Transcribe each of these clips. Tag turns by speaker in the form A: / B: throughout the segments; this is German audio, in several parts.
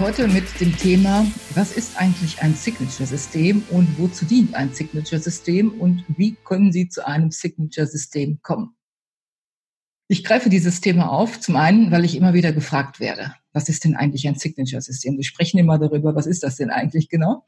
A: heute mit dem Thema, was ist eigentlich ein Signature-System und wozu dient ein Signature-System und wie können Sie zu einem Signature-System kommen? Ich greife dieses Thema auf, zum einen, weil ich immer wieder gefragt werde, was ist denn eigentlich ein Signature-System? Wir sprechen immer darüber, was ist das denn eigentlich genau?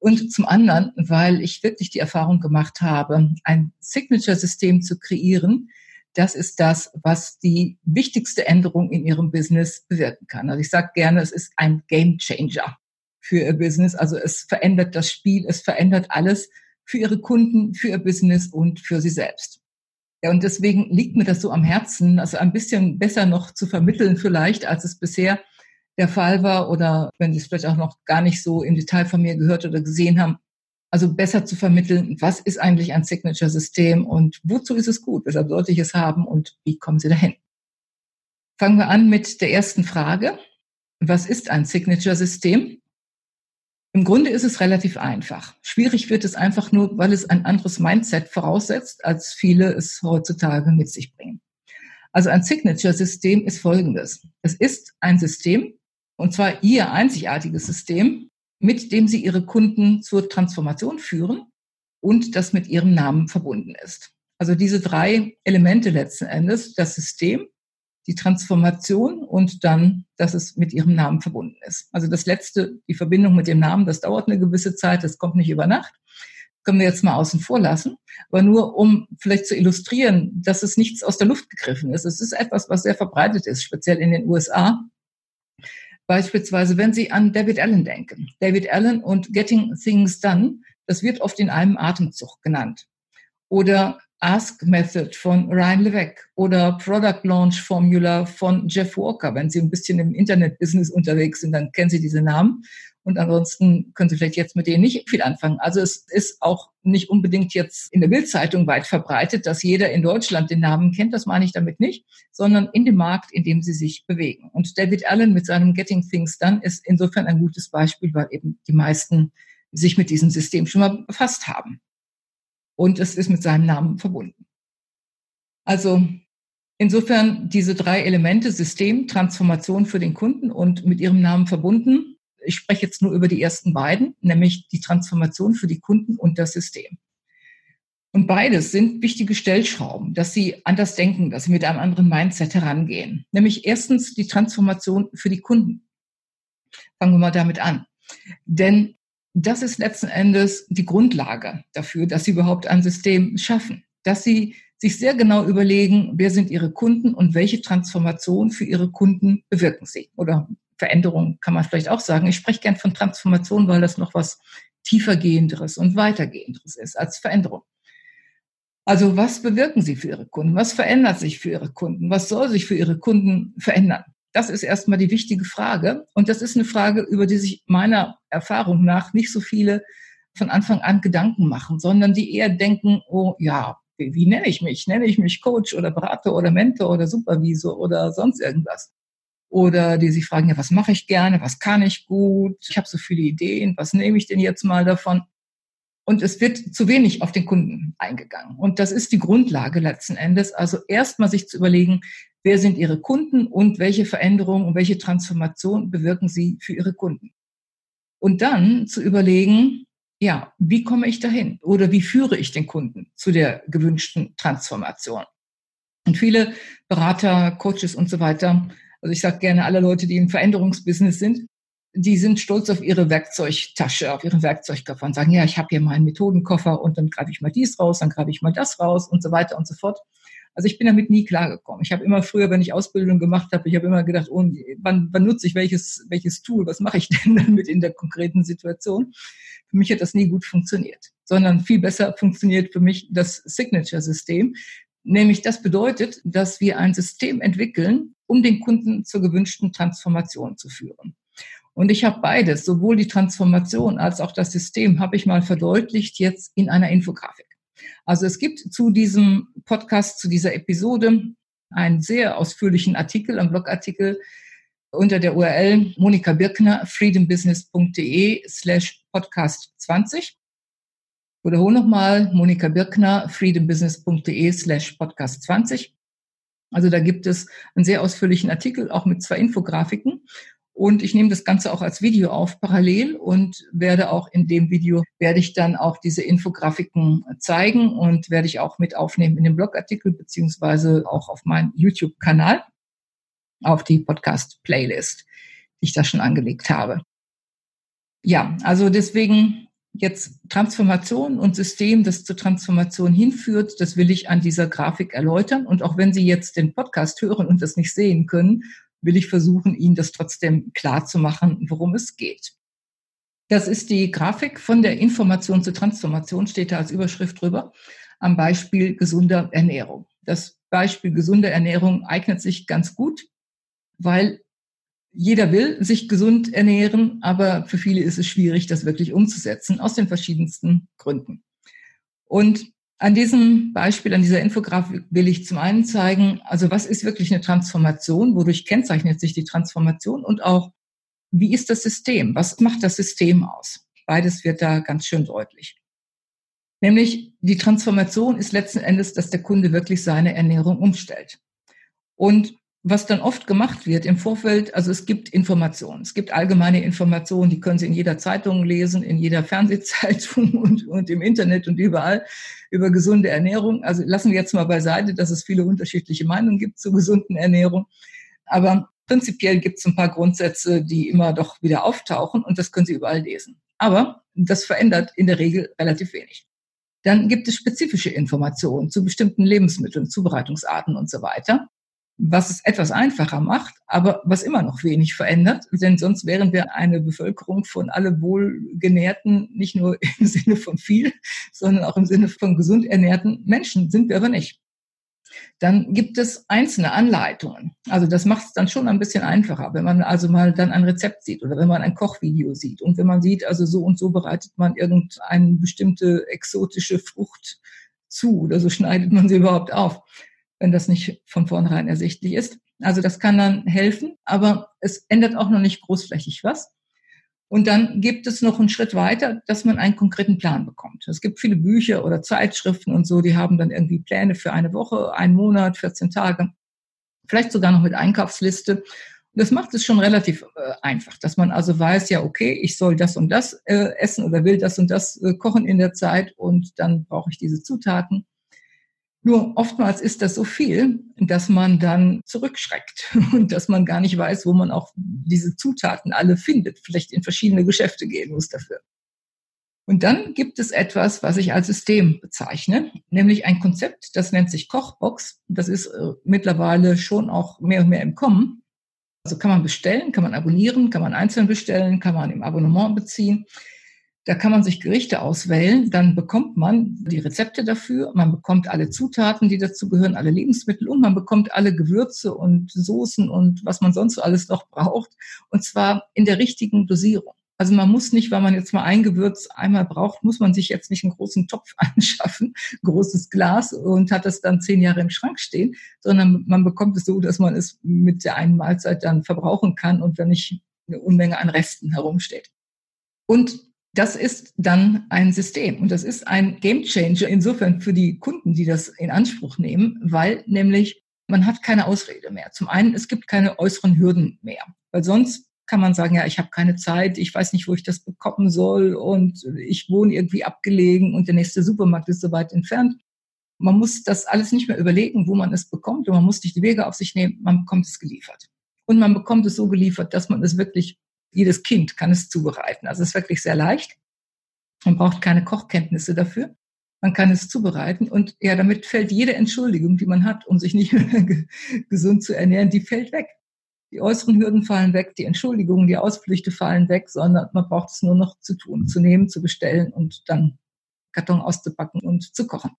A: Und zum anderen, weil ich wirklich die Erfahrung gemacht habe, ein Signature-System zu kreieren, das ist das, was die wichtigste Änderung in ihrem Business bewirken kann. Also ich sage gerne, es ist ein Game Changer für ihr Business. Also es verändert das Spiel, es verändert alles für ihre Kunden, für ihr Business und für sie selbst. Ja, und deswegen liegt mir das so am Herzen, also ein bisschen besser noch zu vermitteln vielleicht, als es bisher der Fall war oder wenn Sie es vielleicht auch noch gar nicht so im Detail von mir gehört oder gesehen haben, also besser zu vermitteln, was ist eigentlich ein Signature-System und wozu ist es gut, weshalb sollte ich es haben und wie kommen Sie dahin? Fangen wir an mit der ersten Frage. Was ist ein Signature-System? Im Grunde ist es relativ einfach. Schwierig wird es einfach nur, weil es ein anderes Mindset voraussetzt, als viele es heutzutage mit sich bringen. Also ein Signature-System ist folgendes. Es ist ein System, und zwar Ihr einzigartiges System, mit dem sie ihre Kunden zur Transformation führen und das mit ihrem Namen verbunden ist. Also diese drei Elemente letzten Endes, das System, die Transformation und dann, dass es mit ihrem Namen verbunden ist. Also das letzte, die Verbindung mit dem Namen, das dauert eine gewisse Zeit, das kommt nicht über Nacht. Können wir jetzt mal außen vor lassen. Aber nur um vielleicht zu illustrieren, dass es nichts aus der Luft gegriffen ist. Es ist etwas, was sehr verbreitet ist, speziell in den USA. Beispielsweise, wenn Sie an David Allen denken. David Allen und Getting Things Done, das wird oft in einem Atemzug genannt. Oder Ask Method von Ryan Levesque oder Product Launch Formula von Jeff Walker. Wenn Sie ein bisschen im Internet-Business unterwegs sind, dann kennen Sie diese Namen. Und ansonsten können Sie vielleicht jetzt mit denen nicht viel anfangen. Also es ist auch nicht unbedingt jetzt in der Bildzeitung weit verbreitet, dass jeder in Deutschland den Namen kennt. Das meine ich damit nicht, sondern in dem Markt, in dem sie sich bewegen. Und David Allen mit seinem Getting Things Done ist insofern ein gutes Beispiel, weil eben die meisten sich mit diesem System schon mal befasst haben. Und es ist mit seinem Namen verbunden. Also insofern diese drei Elemente, System, Transformation für den Kunden und mit ihrem Namen verbunden, ich spreche jetzt nur über die ersten beiden, nämlich die Transformation für die Kunden und das System. Und beides sind wichtige Stellschrauben, dass sie anders denken, dass sie mit einem anderen Mindset herangehen. Nämlich erstens die Transformation für die Kunden. Fangen wir mal damit an. Denn das ist letzten Endes die Grundlage dafür, dass sie überhaupt ein System schaffen. Dass sie sich sehr genau überlegen, wer sind ihre Kunden und welche Transformation für ihre Kunden bewirken sie oder Veränderung kann man vielleicht auch sagen. Ich spreche gern von Transformation, weil das noch was tiefergehenderes und weitergehenderes ist als Veränderung. Also was bewirken Sie für Ihre Kunden? Was verändert sich für Ihre Kunden? Was soll sich für Ihre Kunden verändern? Das ist erstmal die wichtige Frage. Und das ist eine Frage, über die sich meiner Erfahrung nach nicht so viele von Anfang an Gedanken machen, sondern die eher denken, oh ja, wie, wie nenne ich mich? Nenne ich mich Coach oder Berater oder Mentor oder Supervisor oder sonst irgendwas? Oder die sich fragen, ja, was mache ich gerne, was kann ich gut, ich habe so viele Ideen, was nehme ich denn jetzt mal davon? Und es wird zu wenig auf den Kunden eingegangen. Und das ist die Grundlage letzten Endes. Also erstmal sich zu überlegen, wer sind Ihre Kunden und welche Veränderungen und welche Transformation bewirken Sie für Ihre Kunden. Und dann zu überlegen, ja, wie komme ich dahin? Oder wie führe ich den Kunden zu der gewünschten Transformation? Und viele Berater, Coaches und so weiter also ich sage gerne, alle Leute, die im Veränderungsbusiness sind, die sind stolz auf ihre Werkzeugtasche, auf ihren Werkzeugkoffer und sagen, ja, ich habe hier meinen Methodenkoffer und dann greife ich mal dies raus, dann greife ich mal das raus und so weiter und so fort. Also ich bin damit nie klargekommen. Ich habe immer früher, wenn ich Ausbildung gemacht habe, ich habe immer gedacht, oh, wann, wann nutze ich welches, welches Tool, was mache ich denn damit in der konkreten Situation? Für mich hat das nie gut funktioniert, sondern viel besser funktioniert für mich das Signature-System. Nämlich das bedeutet, dass wir ein System entwickeln, um den Kunden zur gewünschten Transformation zu führen. Und ich habe beides, sowohl die Transformation als auch das System, habe ich mal verdeutlicht jetzt in einer Infografik. Also es gibt zu diesem Podcast, zu dieser Episode einen sehr ausführlichen Artikel, einen Blogartikel unter der URL Monika Birkner, freedombusiness.de slash podcast 20. Wiederhole nochmal Monika Birkner, freedombusiness.de slash podcast 20. Also da gibt es einen sehr ausführlichen Artikel, auch mit zwei Infografiken. Und ich nehme das Ganze auch als Video auf parallel und werde auch in dem Video, werde ich dann auch diese Infografiken zeigen und werde ich auch mit aufnehmen in den Blogartikel beziehungsweise auch auf meinen YouTube-Kanal, auf die Podcast-Playlist, die ich da schon angelegt habe. Ja, also deswegen jetzt Transformation und System, das zur Transformation hinführt, das will ich an dieser Grafik erläutern. Und auch wenn Sie jetzt den Podcast hören und das nicht sehen können, will ich versuchen, Ihnen das trotzdem klar zu machen, worum es geht. Das ist die Grafik von der Information zur Transformation, steht da als Überschrift drüber, am Beispiel gesunder Ernährung. Das Beispiel gesunde Ernährung eignet sich ganz gut, weil jeder will sich gesund ernähren, aber für viele ist es schwierig, das wirklich umzusetzen, aus den verschiedensten Gründen. Und an diesem Beispiel, an dieser Infografik will ich zum einen zeigen, also was ist wirklich eine Transformation, wodurch kennzeichnet sich die Transformation und auch, wie ist das System, was macht das System aus? Beides wird da ganz schön deutlich. Nämlich die Transformation ist letzten Endes, dass der Kunde wirklich seine Ernährung umstellt. Und was dann oft gemacht wird im Vorfeld, also es gibt Informationen, es gibt allgemeine Informationen, die können Sie in jeder Zeitung lesen, in jeder Fernsehzeitung und, und im Internet und überall über gesunde Ernährung. Also lassen wir jetzt mal beiseite, dass es viele unterschiedliche Meinungen gibt zur gesunden Ernährung. Aber prinzipiell gibt es ein paar Grundsätze, die immer doch wieder auftauchen und das können Sie überall lesen. Aber das verändert in der Regel relativ wenig. Dann gibt es spezifische Informationen zu bestimmten Lebensmitteln, Zubereitungsarten und so weiter was es etwas einfacher macht, aber was immer noch wenig verändert, denn sonst wären wir eine Bevölkerung von alle wohlgenährten, nicht nur im Sinne von viel, sondern auch im Sinne von gesund ernährten Menschen, sind wir aber nicht. Dann gibt es einzelne Anleitungen. Also das macht es dann schon ein bisschen einfacher, wenn man also mal dann ein Rezept sieht oder wenn man ein Kochvideo sieht und wenn man sieht, also so und so bereitet man irgendeine bestimmte exotische Frucht zu oder so schneidet man sie überhaupt auf wenn das nicht von vornherein ersichtlich ist. Also das kann dann helfen, aber es ändert auch noch nicht großflächig was. Und dann gibt es noch einen Schritt weiter, dass man einen konkreten Plan bekommt. Es gibt viele Bücher oder Zeitschriften und so, die haben dann irgendwie Pläne für eine Woche, einen Monat, 14 Tage, vielleicht sogar noch mit Einkaufsliste. Und das macht es schon relativ äh, einfach, dass man also weiß, ja, okay, ich soll das und das äh, essen oder will das und das äh, kochen in der Zeit und dann brauche ich diese Zutaten. Nur oftmals ist das so viel, dass man dann zurückschreckt und dass man gar nicht weiß, wo man auch diese Zutaten alle findet, vielleicht in verschiedene Geschäfte gehen muss dafür. Und dann gibt es etwas, was ich als System bezeichne, nämlich ein Konzept, das nennt sich Kochbox. Das ist äh, mittlerweile schon auch mehr und mehr im Kommen. Also kann man bestellen, kann man abonnieren, kann man einzeln bestellen, kann man im Abonnement beziehen. Da kann man sich Gerichte auswählen, dann bekommt man die Rezepte dafür, man bekommt alle Zutaten, die dazu gehören, alle Lebensmittel und man bekommt alle Gewürze und Soßen und was man sonst so alles noch braucht. Und zwar in der richtigen Dosierung. Also man muss nicht, weil man jetzt mal ein Gewürz einmal braucht, muss man sich jetzt nicht einen großen Topf anschaffen, großes Glas und hat das dann zehn Jahre im Schrank stehen, sondern man bekommt es so, dass man es mit der einen Mahlzeit dann verbrauchen kann und wenn nicht eine Unmenge an Resten herumsteht. Und das ist dann ein System und das ist ein Gamechanger insofern für die Kunden, die das in Anspruch nehmen, weil nämlich man hat keine Ausrede mehr. Zum einen, es gibt keine äußeren Hürden mehr, weil sonst kann man sagen, ja, ich habe keine Zeit, ich weiß nicht, wo ich das bekommen soll und ich wohne irgendwie abgelegen und der nächste Supermarkt ist so weit entfernt. Man muss das alles nicht mehr überlegen, wo man es bekommt und man muss nicht die Wege auf sich nehmen, man bekommt es geliefert. Und man bekommt es so geliefert, dass man es wirklich jedes Kind kann es zubereiten. Also es ist wirklich sehr leicht. Man braucht keine Kochkenntnisse dafür. Man kann es zubereiten und ja, damit fällt jede Entschuldigung, die man hat, um sich nicht gesund zu ernähren, die fällt weg. Die äußeren Hürden fallen weg, die Entschuldigungen, die Ausflüchte fallen weg, sondern man braucht es nur noch zu tun, zu nehmen, zu bestellen und dann Karton auszupacken und zu kochen.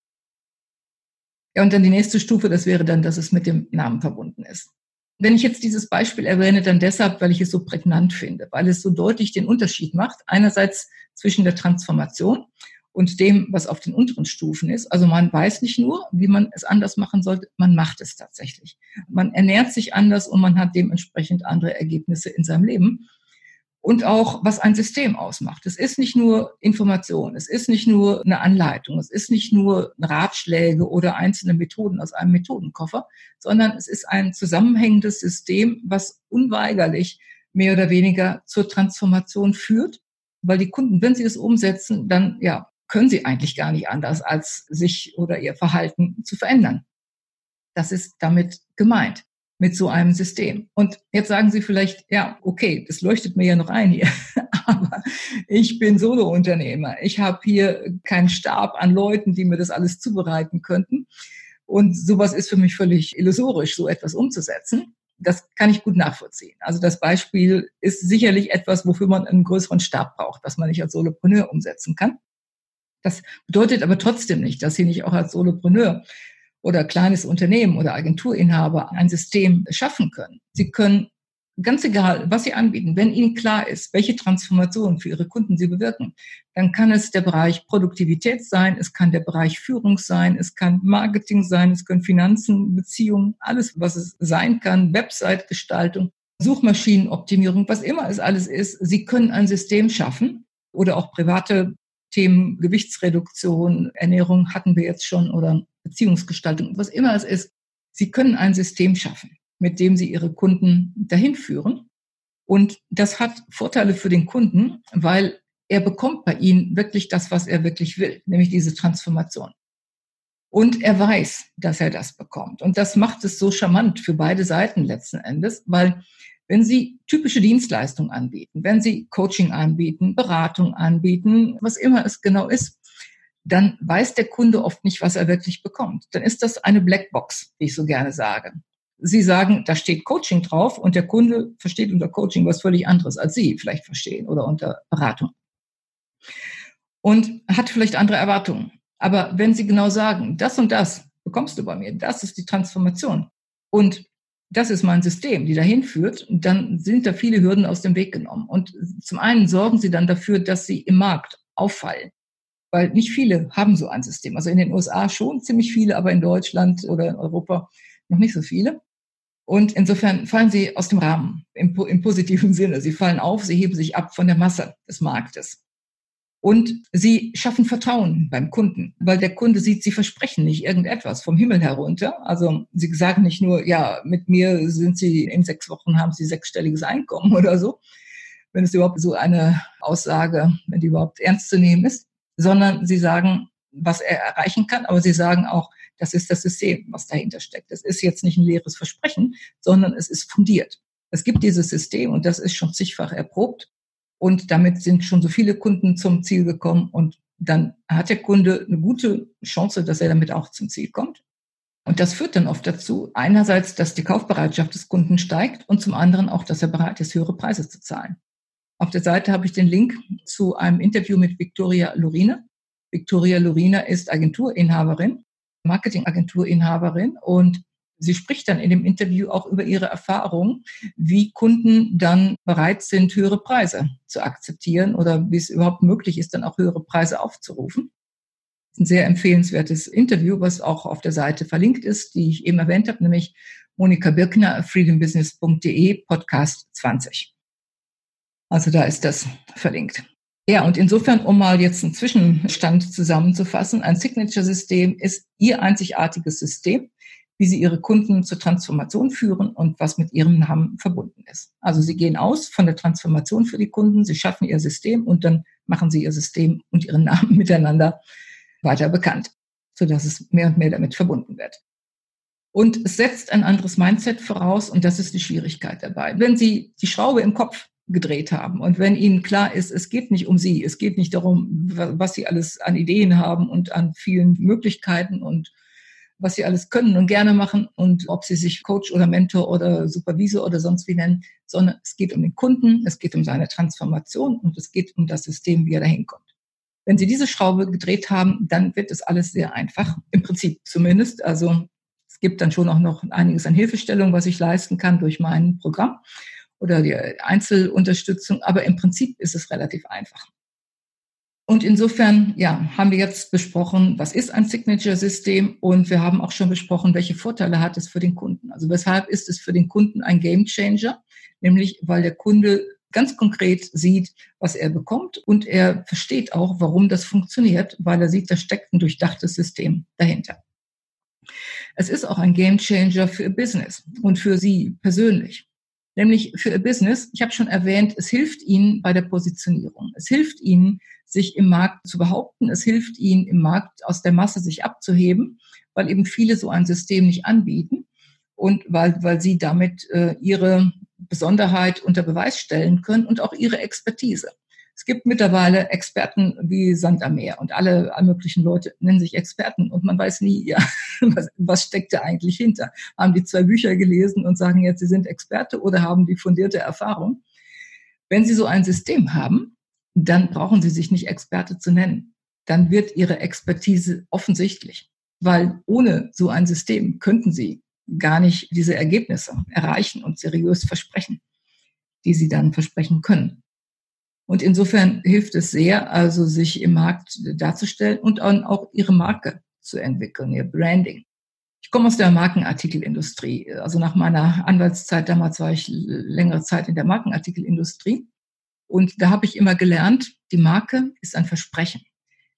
A: Ja, und dann die nächste Stufe, das wäre dann, dass es mit dem Namen verbunden ist. Wenn ich jetzt dieses Beispiel erwähne, dann deshalb, weil ich es so prägnant finde, weil es so deutlich den Unterschied macht. Einerseits zwischen der Transformation und dem, was auf den unteren Stufen ist. Also man weiß nicht nur, wie man es anders machen sollte, man macht es tatsächlich. Man ernährt sich anders und man hat dementsprechend andere Ergebnisse in seinem Leben und auch, was ein System ausmacht. Es ist nicht nur Information, es ist nicht nur eine Anleitung, es ist nicht nur Ratschläge oder einzelne Methoden aus einem Methodenkoffer, sondern es ist ein zusammenhängendes System, was unweigerlich mehr oder weniger zur Transformation führt, weil die Kunden, wenn sie es umsetzen, dann ja, können sie eigentlich gar nicht anders, als sich oder ihr Verhalten zu verändern. Das ist damit gemeint mit so einem System. Und jetzt sagen Sie vielleicht, ja, okay, das leuchtet mir ja noch ein hier, aber ich bin Solo-Unternehmer. Ich habe hier keinen Stab an Leuten, die mir das alles zubereiten könnten. Und sowas ist für mich völlig illusorisch, so etwas umzusetzen. Das kann ich gut nachvollziehen. Also das Beispiel ist sicherlich etwas, wofür man einen größeren Stab braucht, was man nicht als Solopreneur umsetzen kann. Das bedeutet aber trotzdem nicht, dass Sie nicht auch als Solopreneur oder kleines Unternehmen oder Agenturinhaber ein System schaffen können. Sie können ganz egal, was Sie anbieten, wenn Ihnen klar ist, welche Transformation für Ihre Kunden Sie bewirken, dann kann es der Bereich Produktivität sein, es kann der Bereich Führung sein, es kann Marketing sein, es können Finanzen, Beziehungen, alles, was es sein kann, Website-Gestaltung, Suchmaschinenoptimierung, was immer es alles ist. Sie können ein System schaffen oder auch private Themen, Gewichtsreduktion, Ernährung hatten wir jetzt schon oder Beziehungsgestaltung, was immer es ist. Sie können ein System schaffen, mit dem Sie Ihre Kunden dahin führen. Und das hat Vorteile für den Kunden, weil er bekommt bei Ihnen wirklich das, was er wirklich will, nämlich diese Transformation. Und er weiß, dass er das bekommt. Und das macht es so charmant für beide Seiten letzten Endes, weil wenn Sie typische Dienstleistungen anbieten, wenn Sie Coaching anbieten, Beratung anbieten, was immer es genau ist, dann weiß der Kunde oft nicht, was er wirklich bekommt. Dann ist das eine Blackbox, wie ich so gerne sage. Sie sagen, da steht Coaching drauf und der Kunde versteht unter Coaching was völlig anderes, als Sie vielleicht verstehen oder unter Beratung. Und hat vielleicht andere Erwartungen. Aber wenn Sie genau sagen, das und das bekommst du bei mir, das ist die Transformation und das ist mein System, die dahin führt, dann sind da viele Hürden aus dem Weg genommen. Und zum einen sorgen Sie dann dafür, dass Sie im Markt auffallen weil nicht viele haben so ein System. Also in den USA schon ziemlich viele, aber in Deutschland oder in Europa noch nicht so viele. Und insofern fallen sie aus dem Rahmen im, im, positiven Sinne. Sie fallen auf, sie heben sich ab von der Masse des Marktes. Und sie schaffen Vertrauen beim Kunden, weil der Kunde sieht, sie versprechen nicht irgendetwas vom Himmel herunter. Also sie sagen nicht nur, ja, mit mir sind sie in sechs Wochen haben sie sechsstelliges Einkommen oder so, wenn es überhaupt so eine Aussage, wenn die überhaupt ernst zu nehmen ist, sondern sie sagen, was er erreichen kann, aber sie sagen auch, das ist das System, was dahinter steckt. Das ist jetzt nicht ein leeres Versprechen, sondern es ist fundiert. Es gibt dieses System und das ist schon zigfach erprobt und damit sind schon so viele Kunden zum Ziel gekommen und dann hat der Kunde eine gute Chance, dass er damit auch zum Ziel kommt. Und das führt dann oft dazu, einerseits, dass die Kaufbereitschaft des Kunden steigt und zum anderen auch, dass er bereit ist, höhere Preise zu zahlen. Auf der Seite habe ich den Link zu einem Interview mit Victoria Lorina. Victoria Lorina ist Agenturinhaberin, Marketingagenturinhaberin und sie spricht dann in dem Interview auch über ihre Erfahrung, wie Kunden dann bereit sind, höhere Preise zu akzeptieren oder wie es überhaupt möglich ist, dann auch höhere Preise aufzurufen. Ein sehr empfehlenswertes Interview, was auch auf der Seite verlinkt ist, die ich eben erwähnt habe, nämlich Monika Birkner, freedombusiness.de, Podcast 20. Also da ist das verlinkt. Ja, und insofern, um mal jetzt einen Zwischenstand zusammenzufassen, ein Signature-System ist Ihr einzigartiges System, wie Sie Ihre Kunden zur Transformation führen und was mit Ihrem Namen verbunden ist. Also Sie gehen aus von der Transformation für die Kunden, Sie schaffen Ihr System und dann machen Sie Ihr System und Ihren Namen miteinander weiter bekannt, sodass es mehr und mehr damit verbunden wird. Und es setzt ein anderes Mindset voraus und das ist die Schwierigkeit dabei. Wenn Sie die Schraube im Kopf gedreht haben. Und wenn ihnen klar ist, es geht nicht um sie, es geht nicht darum, was sie alles an Ideen haben und an vielen Möglichkeiten und was sie alles können und gerne machen und ob sie sich Coach oder Mentor oder Supervisor oder sonst wie nennen, sondern es geht um den Kunden, es geht um seine Transformation und es geht um das System, wie er dahin kommt. Wenn Sie diese Schraube gedreht haben, dann wird es alles sehr einfach, im Prinzip zumindest. Also Es gibt dann schon auch noch einiges an Hilfestellung, was ich leisten kann durch mein Programm oder die Einzelunterstützung. Aber im Prinzip ist es relativ einfach. Und insofern, ja, haben wir jetzt besprochen, was ist ein Signature-System und wir haben auch schon besprochen, welche Vorteile hat es für den Kunden. Also weshalb ist es für den Kunden ein Game Changer? Nämlich, weil der Kunde ganz konkret sieht, was er bekommt und er versteht auch, warum das funktioniert, weil er sieht, da steckt ein durchdachtes System dahinter. Es ist auch ein Game Changer für Business und für Sie persönlich nämlich für Ihr Business. Ich habe schon erwähnt, es hilft Ihnen bei der Positionierung. Es hilft Ihnen, sich im Markt zu behaupten. Es hilft Ihnen, im Markt aus der Masse sich abzuheben, weil eben viele so ein System nicht anbieten und weil, weil Sie damit äh, Ihre Besonderheit unter Beweis stellen können und auch Ihre Expertise. Es gibt mittlerweile Experten wie Sand am Meer und alle, möglichen Leute nennen sich Experten und man weiß nie, ja, was, was steckt da eigentlich hinter. Haben die zwei Bücher gelesen und sagen jetzt, sie sind Experte oder haben die fundierte Erfahrung? Wenn Sie so ein System haben, dann brauchen Sie sich nicht Experte zu nennen. Dann wird Ihre Expertise offensichtlich, weil ohne so ein System könnten Sie gar nicht diese Ergebnisse erreichen und seriös versprechen, die Sie dann versprechen können. Und insofern hilft es sehr, also sich im Markt darzustellen und auch ihre Marke zu entwickeln, ihr Branding. Ich komme aus der Markenartikelindustrie. Also nach meiner Anwaltszeit damals war ich längere Zeit in der Markenartikelindustrie. Und da habe ich immer gelernt, die Marke ist ein Versprechen.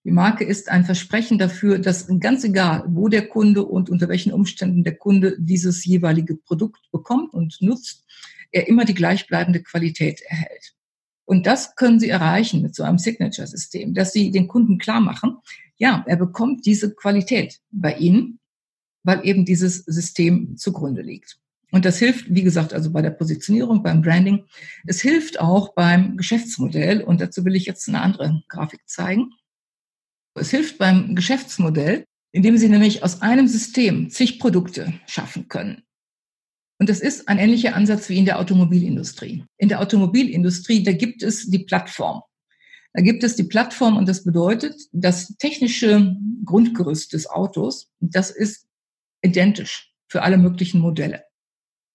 A: Die Marke ist ein Versprechen dafür, dass ganz egal, wo der Kunde und unter welchen Umständen der Kunde dieses jeweilige Produkt bekommt und nutzt, er immer die gleichbleibende Qualität erhält. Und das können Sie erreichen mit so einem Signature-System, dass Sie den Kunden klar machen, ja, er bekommt diese Qualität bei Ihnen, weil eben dieses System zugrunde liegt. Und das hilft, wie gesagt, also bei der Positionierung, beim Branding. Es hilft auch beim Geschäftsmodell. Und dazu will ich jetzt eine andere Grafik zeigen. Es hilft beim Geschäftsmodell, indem Sie nämlich aus einem System zig Produkte schaffen können. Und das ist ein ähnlicher Ansatz wie in der Automobilindustrie. In der Automobilindustrie, da gibt es die Plattform. Da gibt es die Plattform und das bedeutet, das technische Grundgerüst des Autos, das ist identisch für alle möglichen Modelle.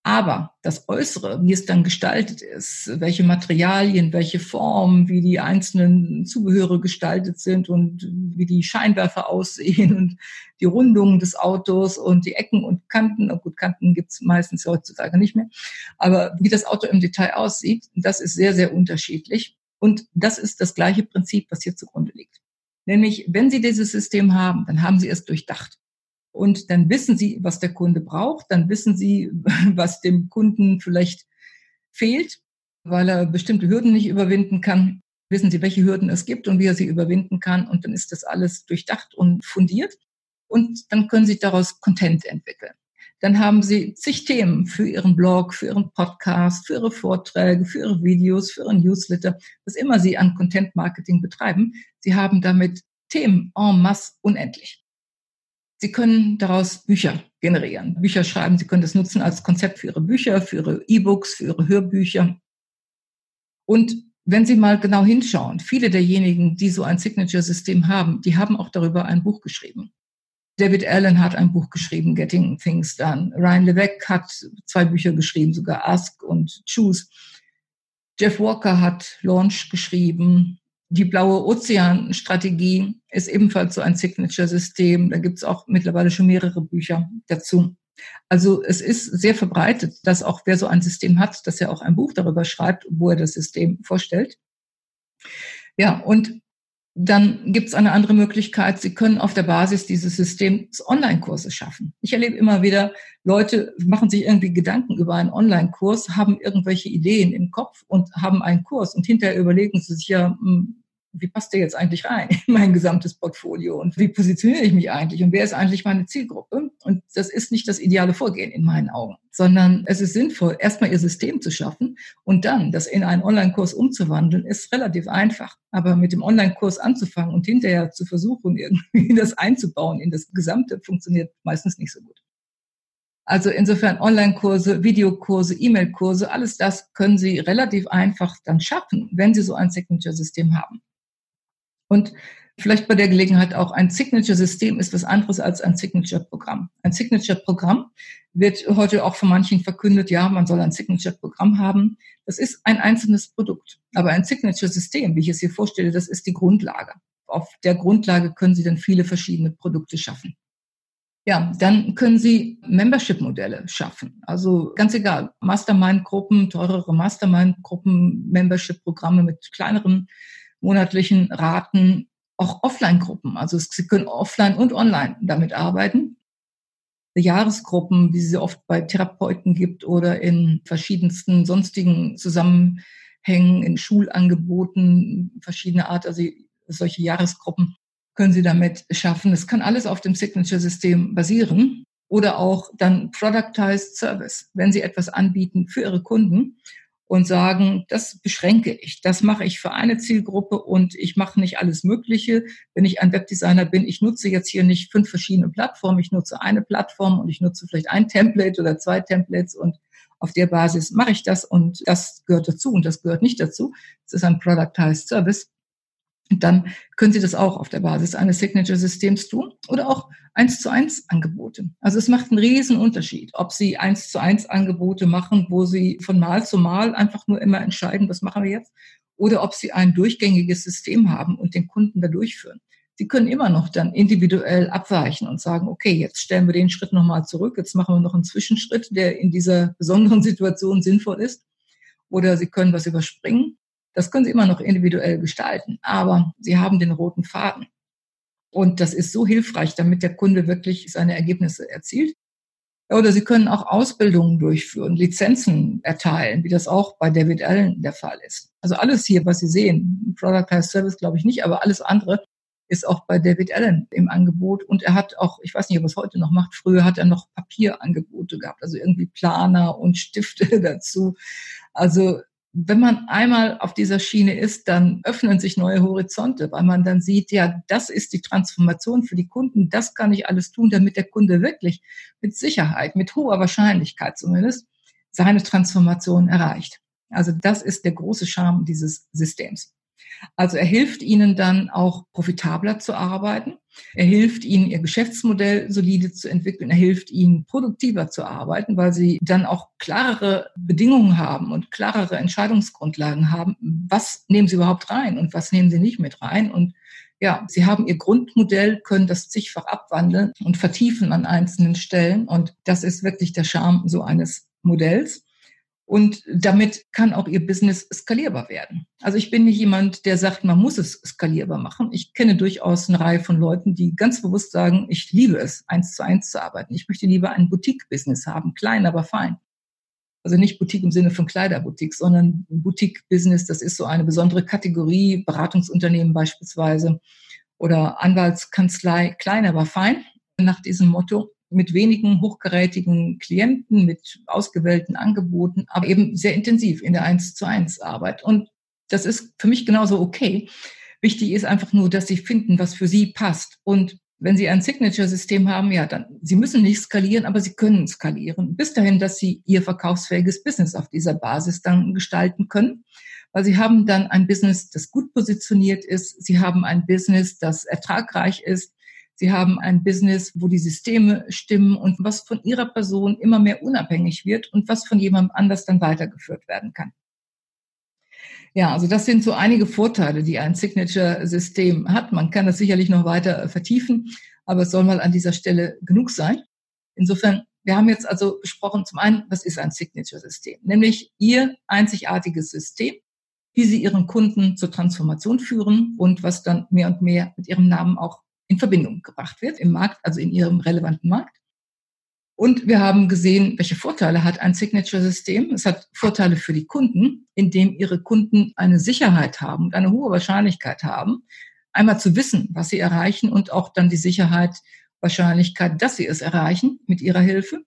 A: Aber das Äußere, wie es dann gestaltet ist, welche Materialien, welche Formen, wie die einzelnen Zubehöre gestaltet sind und wie die Scheinwerfer aussehen und die Rundungen des Autos und die Ecken und Kanten, oh gut, Kanten gibt's meistens heutzutage nicht mehr, aber wie das Auto im Detail aussieht, das ist sehr, sehr unterschiedlich. Und das ist das gleiche Prinzip, was hier zugrunde liegt. Nämlich, wenn Sie dieses System haben, dann haben Sie es durchdacht. Und dann wissen Sie, was der Kunde braucht, dann wissen Sie, was dem Kunden vielleicht fehlt, weil er bestimmte Hürden nicht überwinden kann. Wissen Sie, welche Hürden es gibt und wie er sie überwinden kann. Und dann ist das alles durchdacht und fundiert. Und dann können Sie daraus Content entwickeln. Dann haben Sie zig Themen für Ihren Blog, für Ihren Podcast, für Ihre Vorträge, für Ihre Videos, für Ihren Newsletter, was immer Sie an Content Marketing betreiben. Sie haben damit Themen en masse unendlich. Sie können daraus Bücher generieren, Bücher schreiben. Sie können das nutzen als Konzept für Ihre Bücher, für Ihre E-Books, für Ihre Hörbücher. Und wenn Sie mal genau hinschauen, viele derjenigen, die so ein Signature-System haben, die haben auch darüber ein Buch geschrieben. David Allen hat ein Buch geschrieben, Getting Things Done. Ryan Levesque hat zwei Bücher geschrieben, sogar Ask und Choose. Jeff Walker hat Launch geschrieben. Die blaue Ozean-Strategie ist ebenfalls so ein Signature-System. Da gibt es auch mittlerweile schon mehrere Bücher dazu. Also es ist sehr verbreitet, dass auch wer so ein System hat, dass er auch ein Buch darüber schreibt, wo er das System vorstellt. Ja, und dann gibt es eine andere Möglichkeit. Sie können auf der Basis dieses Systems Online-Kurse schaffen. Ich erlebe immer wieder, Leute machen sich irgendwie Gedanken über einen Online-Kurs, haben irgendwelche Ideen im Kopf und haben einen Kurs und hinterher überlegen sie sich ja, hm, wie passt der jetzt eigentlich rein in mein gesamtes Portfolio und wie positioniere ich mich eigentlich und wer ist eigentlich meine Zielgruppe? Und das ist nicht das ideale Vorgehen in meinen Augen, sondern es ist sinnvoll, erstmal ihr System zu schaffen und dann das in einen Online-Kurs umzuwandeln, ist relativ einfach. Aber mit dem Online-Kurs anzufangen und hinterher zu versuchen, irgendwie das einzubauen in das Gesamte, funktioniert meistens nicht so gut. Also insofern Online-Kurse, Videokurse, E-Mail-Kurse, alles das können Sie relativ einfach dann schaffen, wenn Sie so ein Signature-System haben. Und Vielleicht bei der Gelegenheit auch ein Signature-System ist was anderes als ein Signature-Programm. Ein Signature-Programm wird heute auch von manchen verkündet, ja, man soll ein Signature-Programm haben. Das ist ein einzelnes Produkt. Aber ein Signature-System, wie ich es hier vorstelle, das ist die Grundlage. Auf der Grundlage können Sie dann viele verschiedene Produkte schaffen. Ja, dann können Sie Membership-Modelle schaffen. Also ganz egal, Mastermind-Gruppen, teurere Mastermind-Gruppen, Membership-Programme mit kleineren monatlichen Raten, auch Offline-Gruppen. Also Sie können offline und online damit arbeiten. Jahresgruppen, wie sie oft bei Therapeuten gibt oder in verschiedensten sonstigen Zusammenhängen, in Schulangeboten, verschiedene Art, also solche Jahresgruppen können Sie damit schaffen. Es kann alles auf dem Signature-System basieren oder auch dann Productized Service, wenn Sie etwas anbieten für Ihre Kunden und sagen, das beschränke ich, das mache ich für eine Zielgruppe und ich mache nicht alles Mögliche. Wenn ich ein Webdesigner bin, ich nutze jetzt hier nicht fünf verschiedene Plattformen, ich nutze eine Plattform und ich nutze vielleicht ein Template oder zwei Templates und auf der Basis mache ich das und das gehört dazu und das gehört nicht dazu. Das ist ein Productized Service dann können Sie das auch auf der Basis eines Signature-Systems tun oder auch eins zu eins Angebote. Also es macht einen riesen Unterschied, ob Sie eins zu eins Angebote machen, wo Sie von Mal zu Mal einfach nur immer entscheiden, was machen wir jetzt, oder ob Sie ein durchgängiges System haben und den Kunden da durchführen. Sie können immer noch dann individuell abweichen und sagen, okay, jetzt stellen wir den Schritt nochmal zurück, jetzt machen wir noch einen Zwischenschritt, der in dieser besonderen Situation sinnvoll ist. Oder Sie können was überspringen das können Sie immer noch individuell gestalten, aber Sie haben den roten Faden. Und das ist so hilfreich, damit der Kunde wirklich seine Ergebnisse erzielt. Oder Sie können auch Ausbildungen durchführen, Lizenzen erteilen, wie das auch bei David Allen der Fall ist. Also alles hier, was Sie sehen, Product as Service glaube ich nicht, aber alles andere ist auch bei David Allen im Angebot. Und er hat auch, ich weiß nicht, ob er es heute noch macht, früher hat er noch Papierangebote gehabt, also irgendwie Planer und Stifte dazu. Also wenn man einmal auf dieser Schiene ist, dann öffnen sich neue Horizonte, weil man dann sieht, ja, das ist die Transformation für die Kunden, das kann ich alles tun, damit der Kunde wirklich mit Sicherheit, mit hoher Wahrscheinlichkeit zumindest, seine Transformation erreicht. Also das ist der große Charme dieses Systems. Also er hilft ihnen dann auch profitabler zu arbeiten. Er hilft ihnen, ihr Geschäftsmodell solide zu entwickeln. Er hilft ihnen, produktiver zu arbeiten, weil sie dann auch klarere Bedingungen haben und klarere Entscheidungsgrundlagen haben. Was nehmen sie überhaupt rein und was nehmen sie nicht mit rein? Und ja, sie haben ihr Grundmodell, können das zigfach abwandeln und vertiefen an einzelnen Stellen. Und das ist wirklich der Charme so eines Modells. Und damit kann auch Ihr Business skalierbar werden. Also ich bin nicht jemand, der sagt, man muss es skalierbar machen. Ich kenne durchaus eine Reihe von Leuten, die ganz bewusst sagen, ich liebe es, eins zu eins zu arbeiten. Ich möchte lieber ein Boutique-Business haben, klein, aber fein. Also nicht Boutique im Sinne von Kleiderboutique, sondern Boutique-Business, das ist so eine besondere Kategorie, Beratungsunternehmen beispielsweise oder Anwaltskanzlei, klein, aber fein, nach diesem Motto mit wenigen hochgerätigen Klienten, mit ausgewählten Angeboten, aber eben sehr intensiv in der 1 zu 1 Arbeit. Und das ist für mich genauso okay. Wichtig ist einfach nur, dass Sie finden, was für Sie passt. Und wenn Sie ein Signature-System haben, ja, dann, Sie müssen nicht skalieren, aber Sie können skalieren. Bis dahin, dass Sie Ihr verkaufsfähiges Business auf dieser Basis dann gestalten können. Weil Sie haben dann ein Business, das gut positioniert ist. Sie haben ein Business, das ertragreich ist. Sie haben ein Business, wo die Systeme stimmen und was von Ihrer Person immer mehr unabhängig wird und was von jemandem anders dann weitergeführt werden kann. Ja, also das sind so einige Vorteile, die ein Signature-System hat. Man kann das sicherlich noch weiter vertiefen, aber es soll mal an dieser Stelle genug sein. Insofern, wir haben jetzt also besprochen, zum einen, was ist ein Signature-System? Nämlich Ihr einzigartiges System, wie Sie Ihren Kunden zur Transformation führen und was dann mehr und mehr mit Ihrem Namen auch in Verbindung gebracht wird im Markt, also in ihrem relevanten Markt. Und wir haben gesehen, welche Vorteile hat ein Signature-System. Es hat Vorteile für die Kunden, indem ihre Kunden eine Sicherheit haben und eine hohe Wahrscheinlichkeit haben, einmal zu wissen, was sie erreichen und auch dann die Sicherheit, Wahrscheinlichkeit, dass sie es erreichen mit ihrer Hilfe.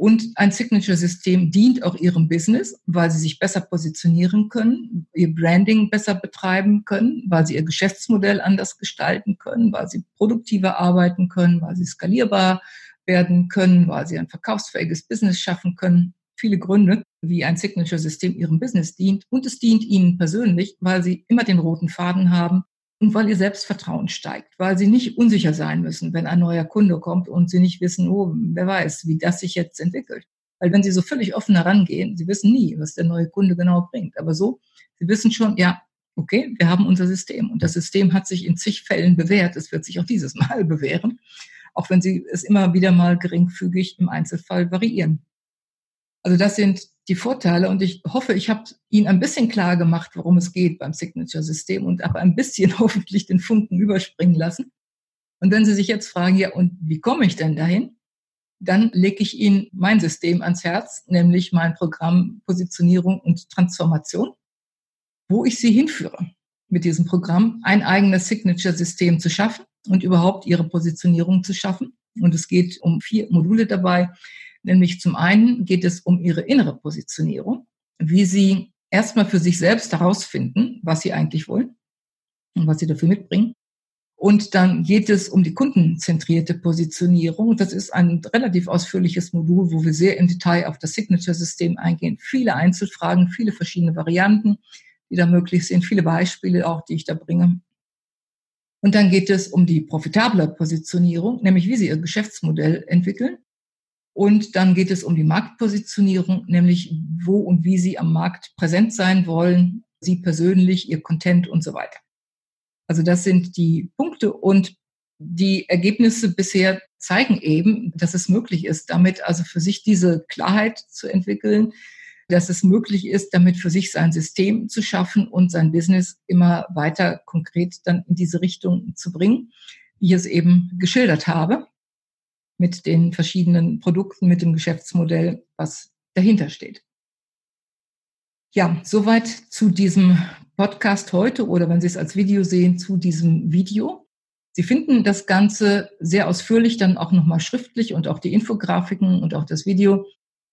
A: Und ein Signature-System dient auch ihrem Business, weil sie sich besser positionieren können, ihr Branding besser betreiben können, weil sie ihr Geschäftsmodell anders gestalten können, weil sie produktiver arbeiten können, weil sie skalierbar werden können, weil sie ein verkaufsfähiges Business schaffen können. Viele Gründe, wie ein Signature-System ihrem Business dient. Und es dient ihnen persönlich, weil sie immer den roten Faden haben und weil ihr Selbstvertrauen steigt, weil sie nicht unsicher sein müssen, wenn ein neuer Kunde kommt und sie nicht wissen, oh, wer weiß, wie das sich jetzt entwickelt. Weil wenn sie so völlig offen herangehen, sie wissen nie, was der neue Kunde genau bringt. Aber so, sie wissen schon, ja, okay, wir haben unser System und das System hat sich in zig Fällen bewährt. Es wird sich auch dieses Mal bewähren, auch wenn sie es immer wieder mal geringfügig im Einzelfall variieren. Also das sind die Vorteile und ich hoffe, ich habe Ihnen ein bisschen klar gemacht, worum es geht beim Signature-System und habe ein bisschen hoffentlich den Funken überspringen lassen. Und wenn Sie sich jetzt fragen, ja, und wie komme ich denn dahin? Dann lege ich Ihnen mein System ans Herz, nämlich mein Programm Positionierung und Transformation, wo ich Sie hinführe mit diesem Programm, ein eigenes Signature-System zu schaffen und überhaupt Ihre Positionierung zu schaffen. Und es geht um vier Module dabei. Nämlich zum einen geht es um ihre innere Positionierung, wie sie erstmal für sich selbst herausfinden, was sie eigentlich wollen und was sie dafür mitbringen. Und dann geht es um die kundenzentrierte Positionierung. Das ist ein relativ ausführliches Modul, wo wir sehr im Detail auf das Signature-System eingehen. Viele Einzelfragen, viele verschiedene Varianten, die da möglich sind, viele Beispiele auch, die ich da bringe. Und dann geht es um die profitable Positionierung, nämlich wie Sie Ihr Geschäftsmodell entwickeln und dann geht es um die Marktpositionierung, nämlich wo und wie Sie am Markt präsent sein wollen, Sie persönlich, Ihr Content und so weiter. Also das sind die Punkte und die Ergebnisse bisher zeigen eben, dass es möglich ist, damit also für sich diese Klarheit zu entwickeln, dass es möglich ist, damit für sich sein System zu schaffen und sein Business immer weiter konkret dann in diese Richtung zu bringen, wie ich es eben geschildert habe mit den verschiedenen Produkten, mit dem Geschäftsmodell, was dahinter steht. Ja, soweit zu diesem Podcast heute oder wenn Sie es als Video sehen, zu diesem Video. Sie finden das Ganze sehr ausführlich dann auch nochmal schriftlich und auch die Infografiken und auch das Video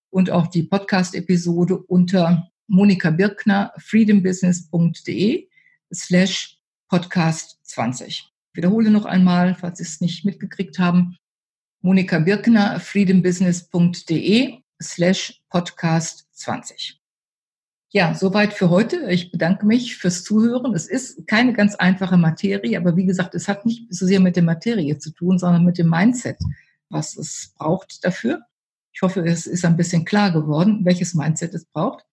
A: und auch die Podcast-Episode unter Monika Birkner, freedombusiness.de slash podcast 20. Ich wiederhole noch einmal, falls Sie es nicht mitgekriegt haben, Monika Birkner, freedombusiness.de slash podcast 20. Ja, soweit für heute. Ich bedanke mich fürs Zuhören. Es ist keine ganz einfache Materie, aber wie gesagt, es hat nicht so sehr mit der Materie zu tun, sondern mit dem Mindset, was es braucht dafür. Ich hoffe, es ist ein bisschen klar geworden, welches Mindset es braucht.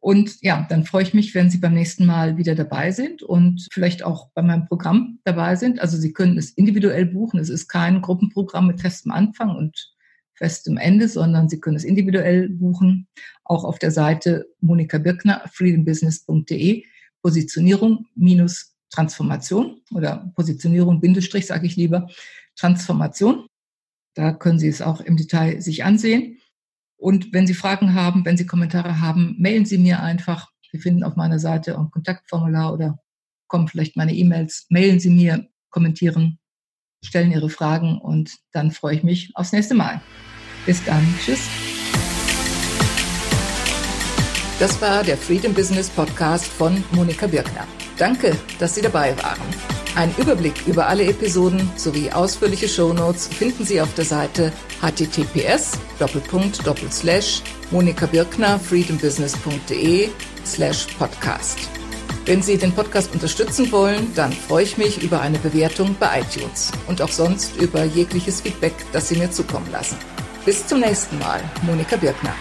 A: Und ja, dann freue ich mich, wenn Sie beim nächsten Mal wieder dabei sind und vielleicht auch bei meinem Programm dabei sind. Also Sie können es individuell buchen. Es ist kein Gruppenprogramm mit festem Anfang und festem Ende, sondern Sie können es individuell buchen. Auch auf der Seite Monika Birkner, freedombusiness.de, Positionierung minus Transformation oder Positionierung Bindestrich, sage ich lieber, Transformation. Da können Sie es auch im Detail sich ansehen. Und wenn Sie Fragen haben, wenn Sie Kommentare haben, mailen Sie mir einfach. Sie finden auf meiner Seite ein Kontaktformular oder kommen vielleicht meine E-Mails. Mailen Sie mir, kommentieren, stellen Ihre Fragen und dann freue ich mich aufs nächste Mal. Bis dann. Tschüss. Das war der Freedom Business Podcast von Monika Birkner. Danke, dass Sie dabei waren. Ein Überblick über alle Episoden sowie ausführliche Shownotes finden Sie auf der Seite https monikabirkner freedombusiness.de slash podcast. Wenn Sie den Podcast unterstützen wollen, dann freue ich mich über eine Bewertung bei iTunes und auch sonst über jegliches Feedback, das Sie mir zukommen lassen. Bis zum nächsten Mal, Monika Birkner.